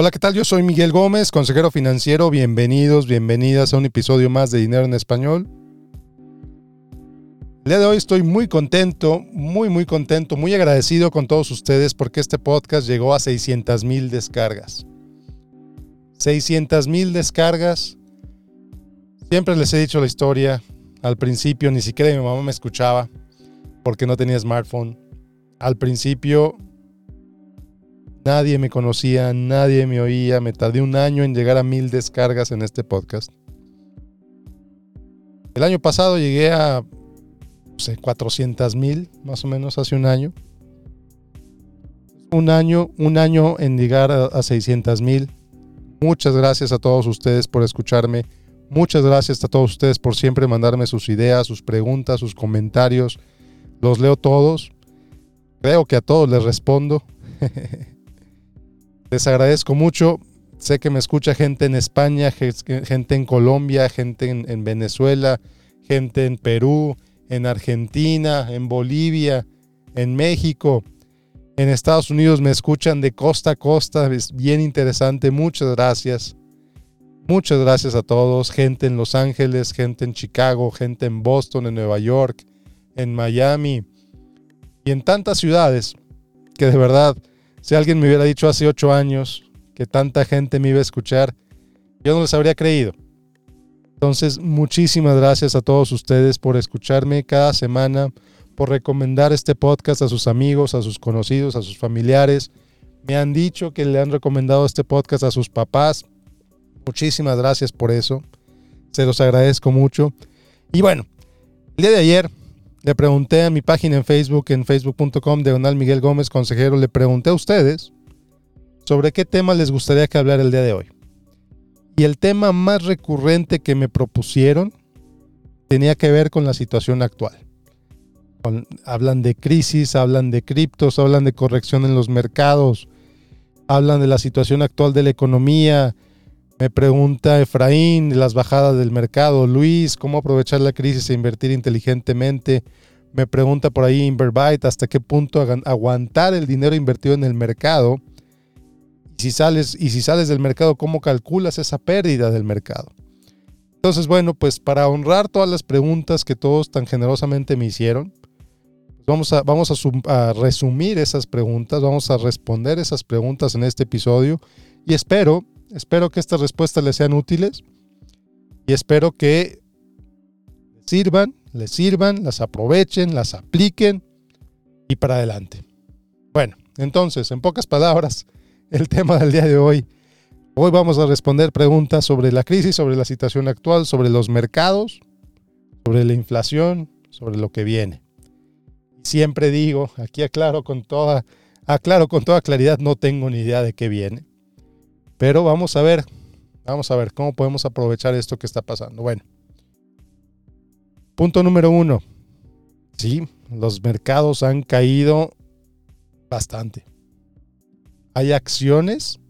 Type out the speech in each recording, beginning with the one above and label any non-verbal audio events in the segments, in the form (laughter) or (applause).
Hola, ¿qué tal? Yo soy Miguel Gómez, consejero financiero. Bienvenidos, bienvenidas a un episodio más de Dinero en Español. El día de hoy estoy muy contento, muy, muy contento, muy agradecido con todos ustedes porque este podcast llegó a 600 mil descargas. 600 mil descargas. Siempre les he dicho la historia. Al principio ni siquiera mi mamá me escuchaba porque no tenía smartphone. Al principio Nadie me conocía, nadie me oía. Me tardé un año en llegar a mil descargas en este podcast. El año pasado llegué a no sé, 400 mil, más o menos, hace un año. Un año, un año en llegar a, a 600 mil. Muchas gracias a todos ustedes por escucharme. Muchas gracias a todos ustedes por siempre mandarme sus ideas, sus preguntas, sus comentarios. Los leo todos. Creo que a todos les respondo. (laughs) Les agradezco mucho. Sé que me escucha gente en España, gente en Colombia, gente en, Venezuela, gente en Perú, en Argentina, en Bolivia, en México. En Estados Unidos me escuchan de costa a costa. Es bien interesante. Muchas gracias. Muchas gracias a todos. Gente en Los Ángeles, gente en Chicago, gente en Boston, en Nueva York, en Miami y en tantas ciudades que de verdad si alguien me hubiera dicho hace ocho años que tanta gente me iba a escuchar, yo no les habría creído. Entonces, muchísimas gracias a todos ustedes por escucharme cada semana, por recomendar este podcast a sus amigos, a sus conocidos, a sus familiares. Me han dicho que le han recomendado este podcast a sus papás. Muchísimas gracias por eso. Se los agradezco mucho. Y bueno, el día de ayer le pregunté a mi página en Facebook, en facebook.com, Donald Miguel Gómez, consejero, le pregunté a ustedes sobre qué tema les gustaría que hablara el día de hoy. Y el tema más recurrente que me propusieron tenía que ver con la situación actual. hablan de crisis, hablan de criptos, hablan de corrección en los mercados, hablan de la situación actual de la economía, me pregunta Efraín, las bajadas del mercado. Luis, ¿cómo aprovechar la crisis e invertir inteligentemente? Me pregunta por ahí Inverbyte, ¿hasta qué punto aguantar el dinero invertido en el mercado? Y si sales, y si sales del mercado, ¿cómo calculas esa pérdida del mercado? Entonces, bueno, pues para honrar todas las preguntas que todos tan generosamente me hicieron, pues vamos, a, vamos a resumir esas preguntas, vamos a responder esas preguntas en este episodio y espero Espero que estas respuestas les sean útiles y espero que sirvan, les sirvan, las aprovechen, las apliquen y para adelante. Bueno, entonces, en pocas palabras, (laughs) el tema del día de hoy. Hoy vamos a responder preguntas sobre la crisis, sobre la situación actual, sobre los mercados, sobre la inflación, sobre lo que viene. Siempre digo, aquí aclaro con toda, aclaro con toda claridad, no tengo ni idea de qué viene. Pero vamos a ver, vamos a ver cómo podemos aprovechar esto que está pasando. Bueno, punto número uno. Sí, los mercados han caído bastante. Hay acciones,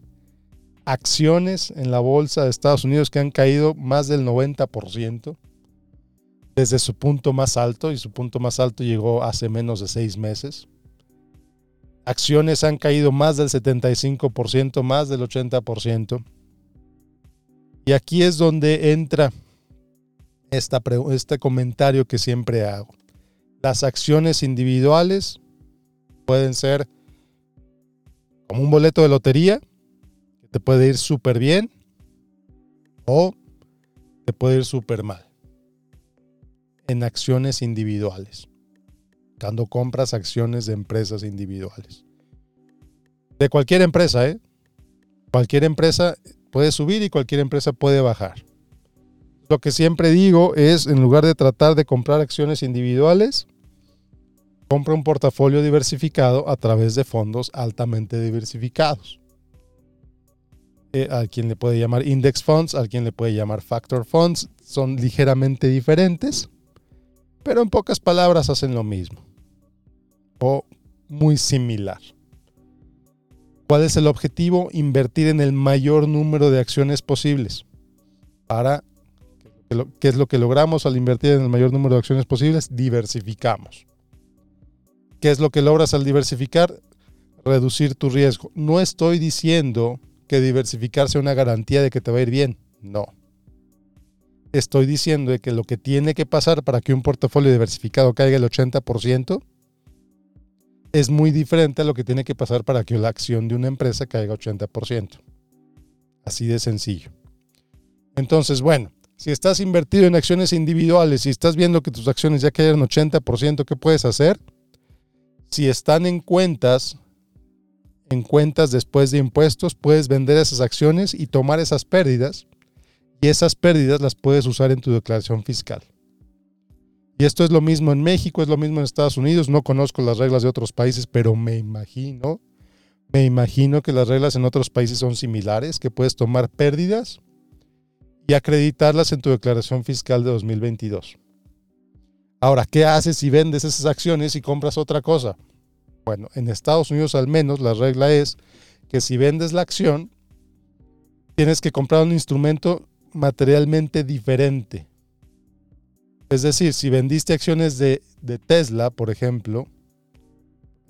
acciones en la bolsa de Estados Unidos que han caído más del 90% desde su punto más alto, y su punto más alto llegó hace menos de seis meses acciones han caído más del 75%, más del 80%. Y aquí es donde entra esta, este comentario que siempre hago. Las acciones individuales pueden ser como un boleto de lotería, que te puede ir súper bien o te puede ir súper mal en acciones individuales cuando compras acciones de empresas individuales. De cualquier empresa, ¿eh? Cualquier empresa puede subir y cualquier empresa puede bajar. Lo que siempre digo es, en lugar de tratar de comprar acciones individuales, compra un portafolio diversificado a través de fondos altamente diversificados. Eh, quien le puede llamar index funds, a quien le puede llamar factor funds, son ligeramente diferentes, pero en pocas palabras hacen lo mismo o muy similar. ¿Cuál es el objetivo? Invertir en el mayor número de acciones posibles. Para, ¿qué es lo que logramos al invertir en el mayor número de acciones posibles? Diversificamos. ¿Qué es lo que logras al diversificar? Reducir tu riesgo. No estoy diciendo que diversificar sea una garantía de que te va a ir bien. No. Estoy diciendo que lo que tiene que pasar para que un portafolio diversificado caiga el 80% es muy diferente a lo que tiene que pasar para que la acción de una empresa caiga 80%. Así de sencillo. Entonces, bueno, si estás invertido en acciones individuales y estás viendo que tus acciones ya cayeron 80%, ¿qué puedes hacer? Si están en cuentas, en cuentas después de impuestos, puedes vender esas acciones y tomar esas pérdidas. Y esas pérdidas las puedes usar en tu declaración fiscal. Y esto es lo mismo en México, es lo mismo en Estados Unidos. No conozco las reglas de otros países, pero me imagino, me imagino que las reglas en otros países son similares, que puedes tomar pérdidas y acreditarlas en tu declaración fiscal de 2022. Ahora, ¿qué haces si vendes esas acciones y compras otra cosa? Bueno, en Estados Unidos al menos la regla es que si vendes la acción, tienes que comprar un instrumento materialmente diferente es decir, si vendiste acciones de, Tesla, por ejemplo,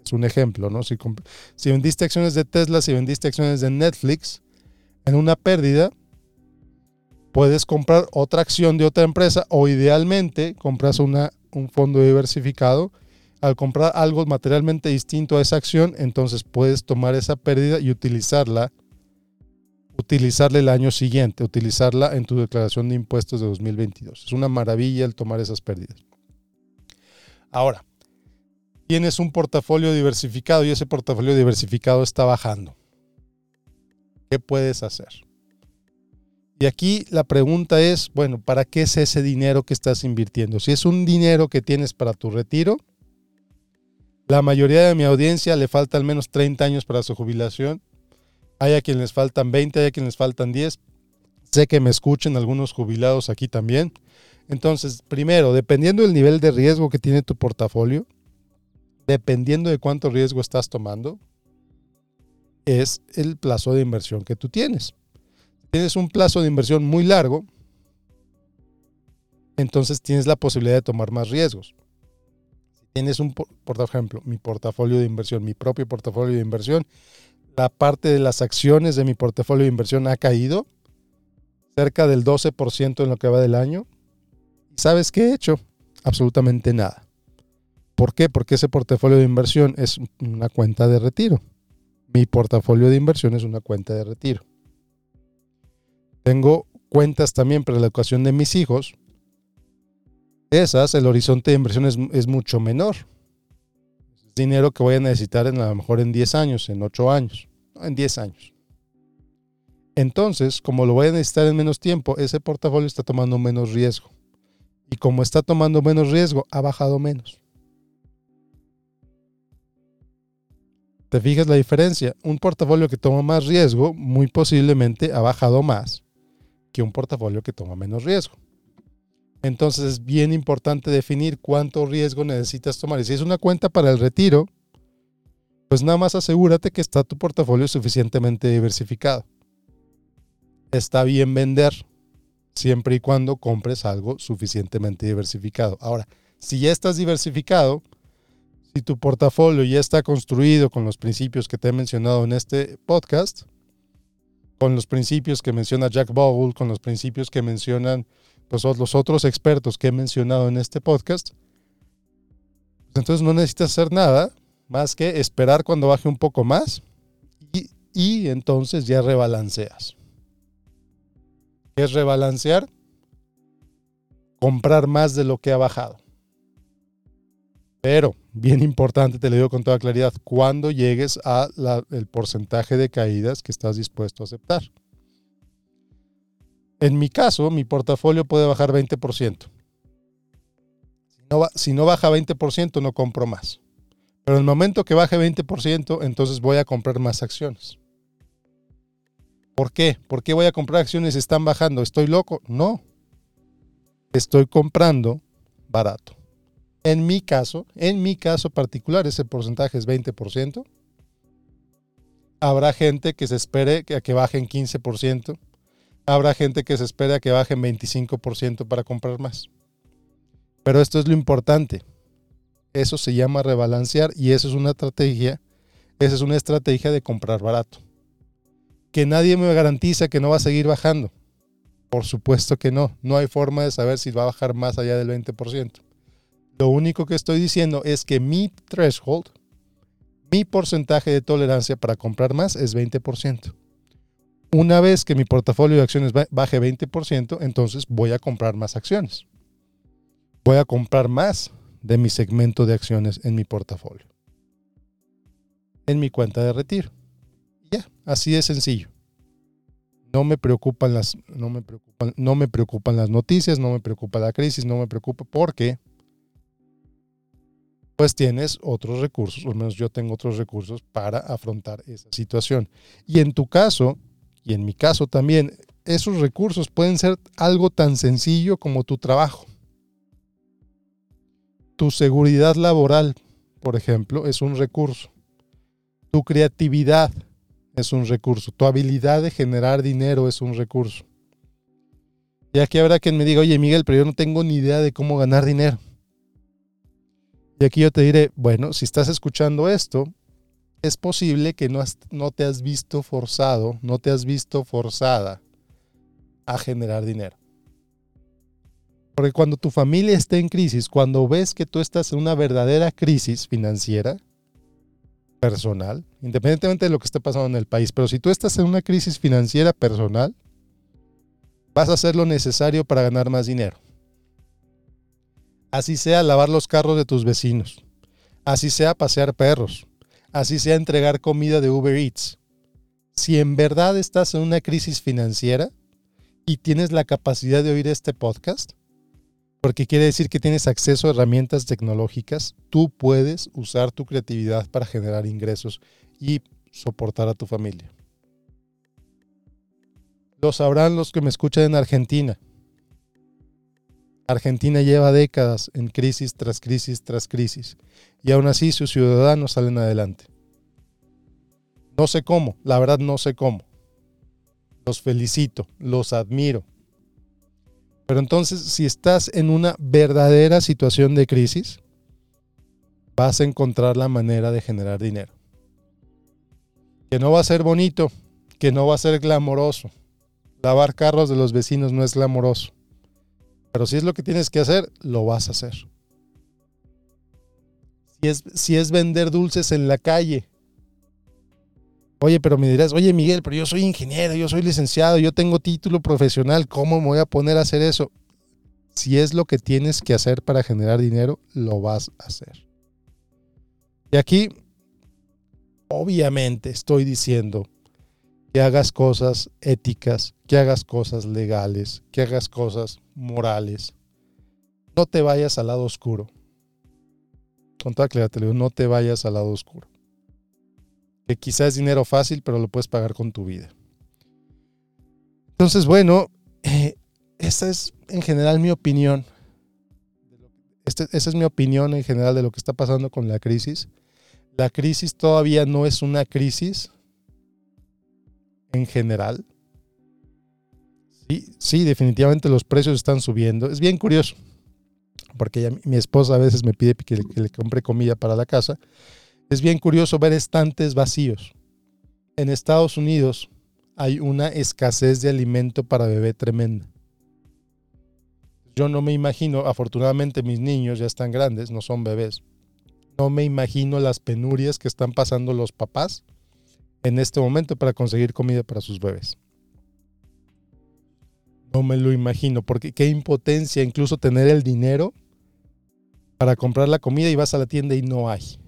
es un ejemplo, ¿no? Si, si vendiste acciones de Tesla, si vendiste acciones de Netflix, en una pérdida, puedes comprar otra acción de otra empresa o idealmente compras una, un fondo diversificado. Al comprar algo materialmente distinto a esa acción, entonces puedes tomar esa pérdida y utilizarla utilizarla el año siguiente, utilizarla en tu declaración de impuestos de 2022. Es una maravilla el tomar esas pérdidas. Ahora, tienes un portafolio diversificado y ese portafolio diversificado está bajando. ¿Qué puedes hacer? Y aquí la pregunta es, bueno, ¿para qué es ese dinero que estás invirtiendo? Si es un dinero que tienes para tu retiro, la mayoría de mi audiencia le falta al menos 30 años para su jubilación hay a quienes les faltan 20, hay a quienes les faltan 10. Sé que me escuchen algunos jubilados aquí también. Entonces, primero, dependiendo del nivel de riesgo que tiene tu portafolio, dependiendo de cuánto riesgo estás tomando, es el plazo de inversión que tú tienes. Tienes un plazo de inversión muy largo, entonces tienes la posibilidad de tomar más riesgos. Tienes un, por ejemplo, mi portafolio de inversión, mi propio portafolio de inversión, la parte de las acciones de mi portafolio de inversión ha caído cerca del 12% en lo que va del año. ¿Sabes qué he hecho? Absolutamente nada. ¿Por qué? Porque ese portafolio de inversión es una cuenta de retiro. Mi portafolio de inversión es una cuenta de retiro. Tengo cuentas también para la educación de mis hijos. Esas, el horizonte de inversión es, mucho menor dinero que voy a necesitar en, a lo mejor en 10 años, en 8 años, en 10 años. Entonces, como lo voy a necesitar en menos tiempo, ese portafolio está tomando menos riesgo. Y como está tomando menos riesgo, ha bajado menos. ¿Te fijas la diferencia? Un portafolio que toma más riesgo, muy posiblemente ha bajado más que un portafolio que toma menos riesgo. Entonces es bien importante definir cuánto riesgo necesitas tomar. Y si es una cuenta para el retiro, pues nada más asegúrate que está tu portafolio suficientemente diversificado. Está bien vender siempre y cuando compres algo suficientemente diversificado. Ahora, si ya estás diversificado, si tu portafolio ya está construido con los principios que te he mencionado en este podcast, con los principios que menciona Jack Bogle, con los principios que mencionan pues, los otros expertos que he mencionado en este podcast, pues, entonces no necesitas hacer nada más que esperar cuando baje un poco más y, entonces ya rebalanceas. ¿Qué es rebalancear? Comprar más de lo que ha bajado. Pero, bien importante, te lo digo con toda claridad, cuando llegues al porcentaje de caídas que estás dispuesto a aceptar. En mi caso, mi portafolio puede bajar 20%. Si si no baja 20%, no compro más. Pero en el momento que baje 20%, entonces voy a comprar más acciones. ¿Por qué? ¿Por qué voy a comprar acciones están bajando? ¿Estoy loco? No. Estoy comprando barato. En mi caso, en mi caso particular, ese porcentaje es 20%. Habrá gente que se espere a que bajen 15% habrá gente que se espera que bajen 25% para comprar más. Pero esto es lo importante. Eso se llama rebalancear y eso es una estrategia. Esa es una estrategia de comprar barato. Que nadie me garantiza que no va a seguir bajando. Por supuesto que no. No hay forma de saber si va a bajar más allá del 20%. Lo único que estoy diciendo es que mi threshold, mi porcentaje de tolerancia para comprar más es 20%. Una vez que mi portafolio de acciones baje 20%, entonces voy a comprar más acciones. Voy a comprar más de mi segmento de acciones en mi portafolio. En mi cuenta de retiro. Ya, así de sencillo. No me preocupan las no me preocupan, no me preocupan las noticias, no me preocupa la crisis, no me preocupa porque pues tienes otros recursos, o al menos yo tengo otros recursos para afrontar esa situación. Y en tu caso, y en mi caso también, esos recursos pueden ser algo tan sencillo como tu trabajo. Tu seguridad laboral, por ejemplo, es un recurso. Tu creatividad es un recurso. Tu habilidad de generar dinero es un recurso. Y aquí habrá quien me diga, oye Miguel, pero yo no tengo ni idea de cómo ganar dinero. Y aquí yo te diré, bueno, si estás escuchando esto, es posible que no, no te has visto forzado, no te has visto forzada a generar dinero. Porque cuando tu familia está en crisis, cuando ves que tú estás en una verdadera crisis financiera, personal, independientemente de lo que esté pasando en el país, pero si tú estás en una crisis financiera personal, vas a hacer lo necesario para ganar más dinero. Así sea lavar los carros de tus vecinos. Así sea pasear perros. Así sea entregar comida de Uber Eats. Si en verdad estás en una crisis financiera y tienes la capacidad de oír este podcast, porque quiere decir que tienes acceso a herramientas tecnológicas, tú puedes usar tu creatividad para generar ingresos y soportar a tu familia. Lo sabrán los que me escuchan en Argentina. Argentina lleva décadas en crisis tras crisis tras crisis y aún así sus ciudadanos salen adelante. No sé cómo, la verdad no sé cómo. Los felicito, los admiro. Pero entonces, si estás en una verdadera situación de crisis, vas a encontrar la manera de generar dinero. Que no va a ser bonito, que no va a ser glamoroso. Lavar carros de los vecinos no es glamoroso. Pero si es lo que tienes que hacer, lo vas a hacer. Si es, si es vender dulces en la calle. Oye, pero me dirás, oye Miguel, pero yo soy ingeniero, yo soy licenciado, yo tengo título profesional, ¿cómo me voy a poner a hacer eso? Si es lo que tienes que hacer para generar dinero, lo vas a hacer. Y aquí, obviamente, estoy diciendo que hagas cosas éticas, que hagas cosas legales, que hagas cosas morales. No te vayas al lado oscuro. Con toda claridad te digo, no te vayas al lado oscuro. Que quizás es dinero fácil, pero lo puedes pagar con tu vida. Entonces, bueno, eh, esa es en general mi opinión. Este, esa es mi opinión en general de lo que está pasando con la crisis. La crisis todavía no es una crisis en general. Sí, sí, definitivamente los precios están subiendo. Es bien curioso, porque mi esposa a veces me pide que le, compre comida para la casa. Es bien curioso ver estantes vacíos. En Estados Unidos hay una escasez de alimento para bebé tremenda. Yo no me imagino, afortunadamente mis niños ya están grandes, no son bebés. No me imagino las penurias que están pasando los papás en este momento para conseguir comida para sus bebés. No me lo imagino, porque qué impotencia incluso tener el dinero para comprar la comida y vas a la tienda y no hay.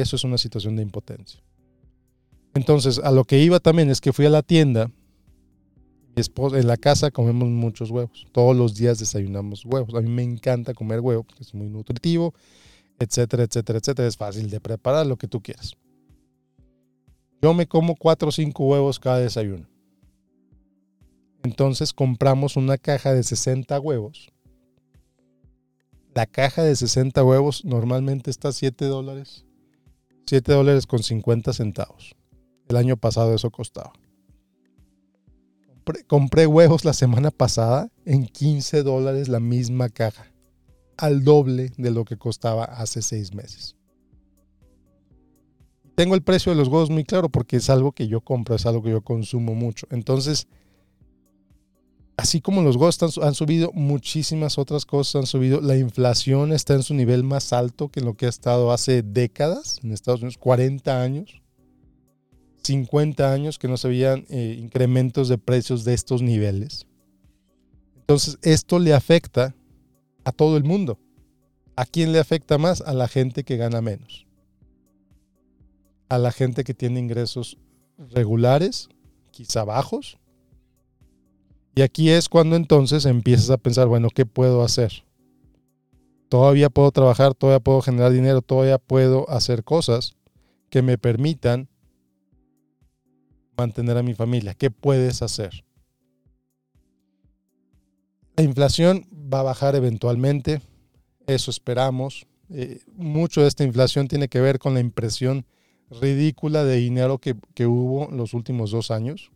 Eso es una situación de impotencia. Entonces, a lo que iba también es que fui a la tienda. Mi esposa, en la casa comemos muchos huevos. Todos los días desayunamos huevos. A mí me encanta comer huevo, es muy nutritivo, etcétera, etcétera, etcétera. Es fácil de preparar, lo que tú quieras. Yo me como cuatro o cinco huevos cada desayuno. Entonces compramos una caja de 60 huevos. La caja de 60 huevos normalmente está a 7 dólares. 7 dólares con 50 centavos. El año pasado eso costaba. Compré, huevos la semana pasada en 15 dólares la misma caja. Al doble de lo que costaba hace 6 meses Tengo el precio de los huevos muy claro porque es algo que yo compro, es algo que yo consumo mucho. Entonces, así como los huevos han subido, muchísimas otras cosas han subido. La inflación está en su nivel más alto que en lo que ha estado hace décadas en Estados Unidos, 40 años. 50 años que no se veían eh, incrementos de precios de estos niveles. Entonces, esto le afecta a todo el mundo. ¿A quién le afecta más? A la gente que gana menos. A la gente que tiene ingresos regulares, quizá bajos. Y aquí es cuando entonces empiezas a pensar, bueno, ¿qué puedo hacer? Todavía puedo trabajar, todavía puedo generar dinero, todavía puedo hacer cosas que me permitan mantener a mi familia. ¿Qué puedes hacer? La inflación va a bajar eventualmente, eso esperamos. Eh, mucho de esta inflación tiene que ver con la impresión ridícula de dinero que, que hubo los últimos dos años.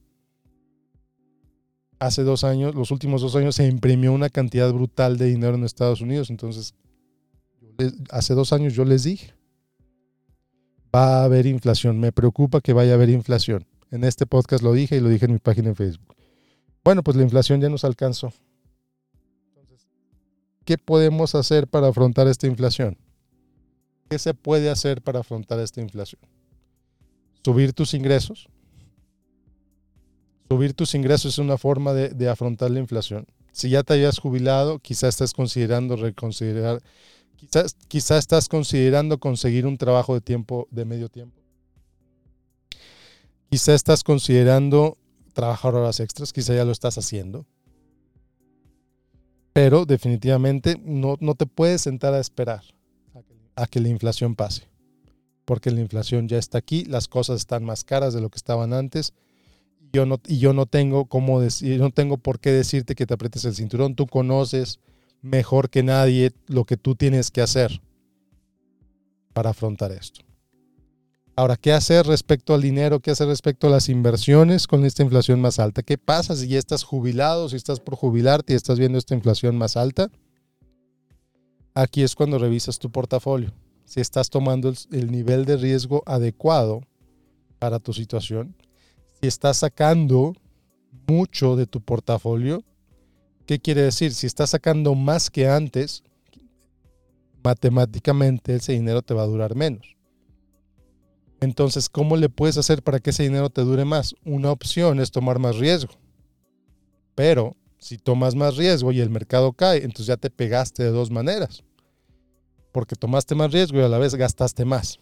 Hace dos años, los últimos dos años, se imprimió una cantidad brutal de dinero en Estados Unidos. Entonces, hace dos años yo les dije, va a haber inflación. Me preocupa que vaya a haber inflación. En este podcast lo dije y lo dije en mi página en Facebook. Bueno, pues la inflación ya nos alcanzó. Entonces, ¿qué podemos hacer para afrontar esta inflación? ¿Qué se puede hacer para afrontar esta inflación? Subir tus ingresos. Subir tus ingresos es una forma de, afrontar la inflación. Si ya te hayas jubilado, quizás estás considerando reconsiderar, quizás, quizás estás considerando conseguir un trabajo de tiempo, de medio tiempo Quizá estás considerando trabajar horas extras, quizá ya lo estás haciendo. Pero definitivamente no, no te puedes sentar a esperar a que la inflación pase. Porque la inflación ya está aquí, las cosas están más caras de lo que estaban antes. Yo no, y yo no tengo cómo decir, no tengo por qué decirte que te aprietes el cinturón. Tú conoces mejor que nadie lo que tú tienes que hacer para afrontar esto. Ahora, ¿qué hacer respecto al dinero? ¿Qué hacer respecto a las inversiones con esta inflación más alta? ¿Qué pasa si ya estás jubilado, si estás por jubilarte y estás viendo esta inflación más alta? Aquí es cuando revisas tu portafolio. Si estás tomando el, nivel de riesgo adecuado para tu situación, si estás sacando mucho de tu portafolio, ¿qué quiere decir? Si estás sacando más que antes, matemáticamente ese dinero te va a durar menos. Entonces, ¿cómo le puedes hacer para que ese dinero te dure más? Una opción es tomar más riesgo. Pero si tomas más riesgo y el mercado cae, entonces ya te pegaste de dos maneras. Porque tomaste más riesgo y a la vez gastaste más.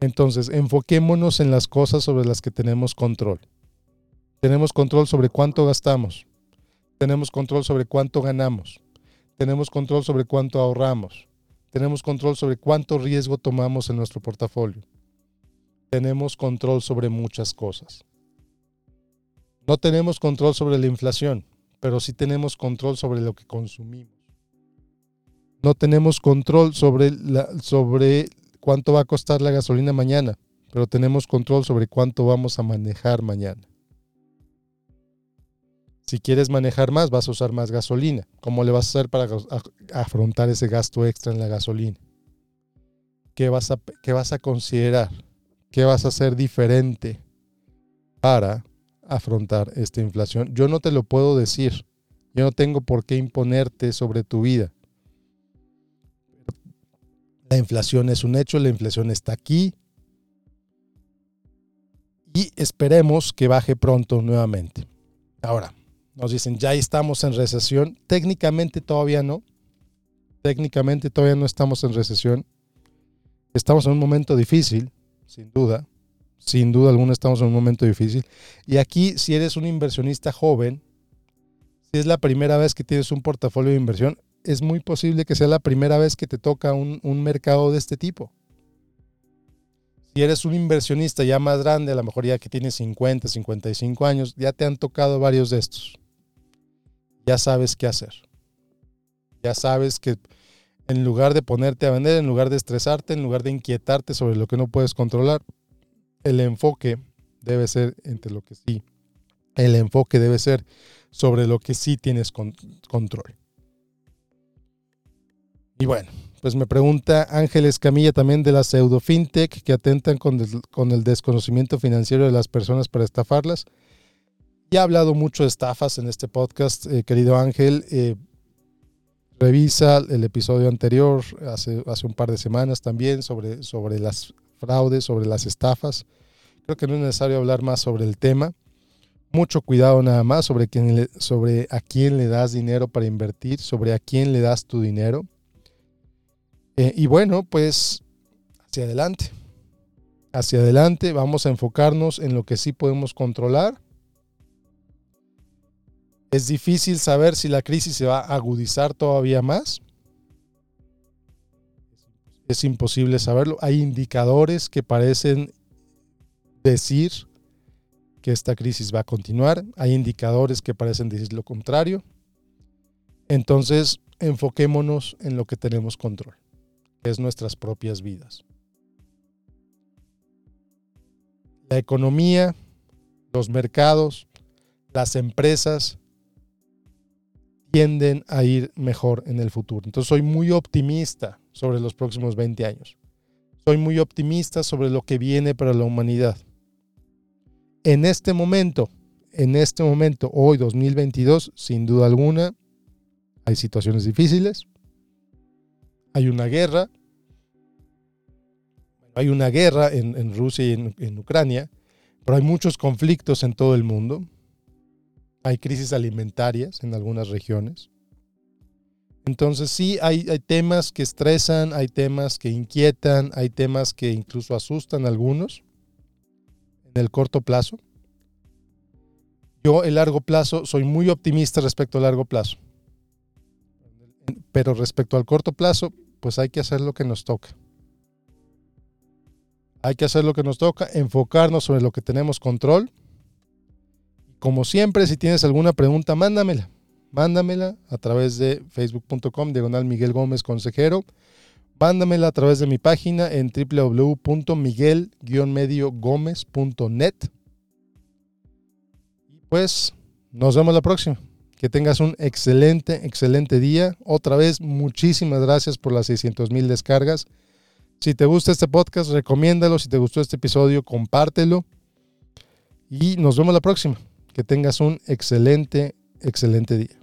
Entonces, enfoquémonos en las cosas sobre las que tenemos control. Tenemos control sobre cuánto gastamos. Tenemos control sobre cuánto ganamos. Tenemos control sobre cuánto ahorramos tenemos control sobre cuánto riesgo tomamos en nuestro portafolio. Tenemos control sobre muchas cosas. No tenemos control sobre la inflación, pero sí tenemos control sobre lo que consumimos. No tenemos control sobre, la, sobre cuánto va a costar la gasolina mañana, pero tenemos control sobre cuánto vamos a manejar mañana. Si quieres manejar más, vas a usar más gasolina. ¿Cómo le vas a hacer para afrontar ese gasto extra en la gasolina? ¿Qué vas a, qué vas a considerar? ¿Qué vas a hacer diferente para afrontar esta inflación? Yo no te lo puedo decir. Yo no tengo por qué imponerte sobre tu vida. La inflación es un hecho, la inflación está aquí y esperemos que baje pronto nuevamente. Ahora, nos dicen, ya estamos en recesión. Técnicamente todavía no. Técnicamente todavía no estamos en recesión. Estamos en un momento difícil, sin duda. Sin duda alguna estamos en un momento difícil. Y aquí, si eres un inversionista joven, si es la primera vez que tienes un portafolio de inversión, es muy posible que sea la primera vez que te toca un, un mercado de este tipo. Si eres un inversionista ya más grande, a lo mejor ya que tienes 50, 55 años, ya te han tocado varios de estos ya sabes qué hacer. Ya sabes que en lugar de ponerte a vender, en lugar de estresarte, en lugar de inquietarte sobre lo que no puedes controlar, el enfoque debe ser entre lo que sí. El enfoque debe ser sobre lo que sí tienes control. Y bueno, pues me pregunta Ángeles Camilla también de la pseudo fintech que atentan con el, con el desconocimiento financiero de las personas para estafarlas. Ya he hablado mucho de estafas en este podcast, eh, querido Ángel. Eh, revisa el episodio anterior, hace, hace un par de semanas también, sobre, sobre las fraudes, sobre las estafas. Creo que no es necesario hablar más sobre el tema. Mucho cuidado nada más sobre, quién sobre a quién le das dinero para invertir, sobre a quién le das tu dinero. Eh, y bueno, pues hacia adelante. Hacia adelante vamos a enfocarnos en lo que sí podemos controlar. Es difícil saber si la crisis se va a agudizar todavía más. Es imposible saberlo. Hay indicadores que parecen decir que esta crisis va a continuar. Hay indicadores que parecen decir lo contrario. Entonces, enfoquémonos en lo que tenemos control, que es nuestras propias vidas. La economía, los mercados, las empresas tienden a ir mejor en el futuro. Entonces soy muy optimista sobre los próximos 20 años. Soy muy optimista sobre lo que viene para la humanidad en este momento, en este momento, hoy 2022, sin duda alguna, hay situaciones difíciles, hay una guerra, hay una guerra en, Rusia y en, Ucrania, pero hay muchos conflictos en todo el mundo, hay crisis alimentarias en algunas regiones. Entonces sí, hay, hay temas que estresan, hay temas que inquietan, hay temas que incluso asustan a algunos en el corto plazo. Yo, el largo plazo, soy muy optimista respecto al largo plazo. Pero respecto al corto plazo, pues hay que hacer lo que nos toca. Hay que hacer lo que nos toca, enfocarnos sobre lo que tenemos control. Como siempre, si tienes alguna pregunta, mándamela. Mándamela a través de facebook.com, diagonal Miguel Gómez Consejero. Mándamela a través de mi página en www.miguel-gómez.net. Y pues nos vemos la próxima. Que tengas un excelente, excelente día. Otra vez, muchísimas gracias por las 600 mil descargas. Si te gusta este podcast, recomiéndalo. Si te gustó este episodio, compártelo. Y nos vemos la próxima. Que tengas un excelente, excelente día.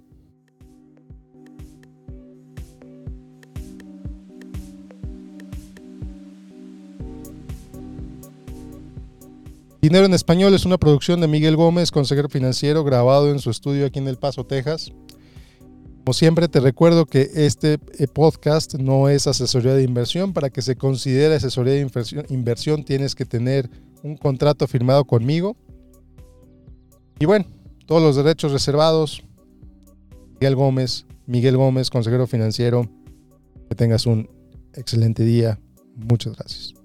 Dinero en Español es una producción de Miguel Gómez, consejero financiero, grabado en su estudio aquí en El Paso, Texas. Como siempre, te recuerdo que este eh, podcast no es asesoría de inversión. Para que se considere asesoría de inversión, tienes que tener un contrato firmado conmigo. Y bueno, todos los derechos reservados. Miguel Gómez, Miguel Gómez, consejero financiero. Que tengas un excelente día. Muchas gracias.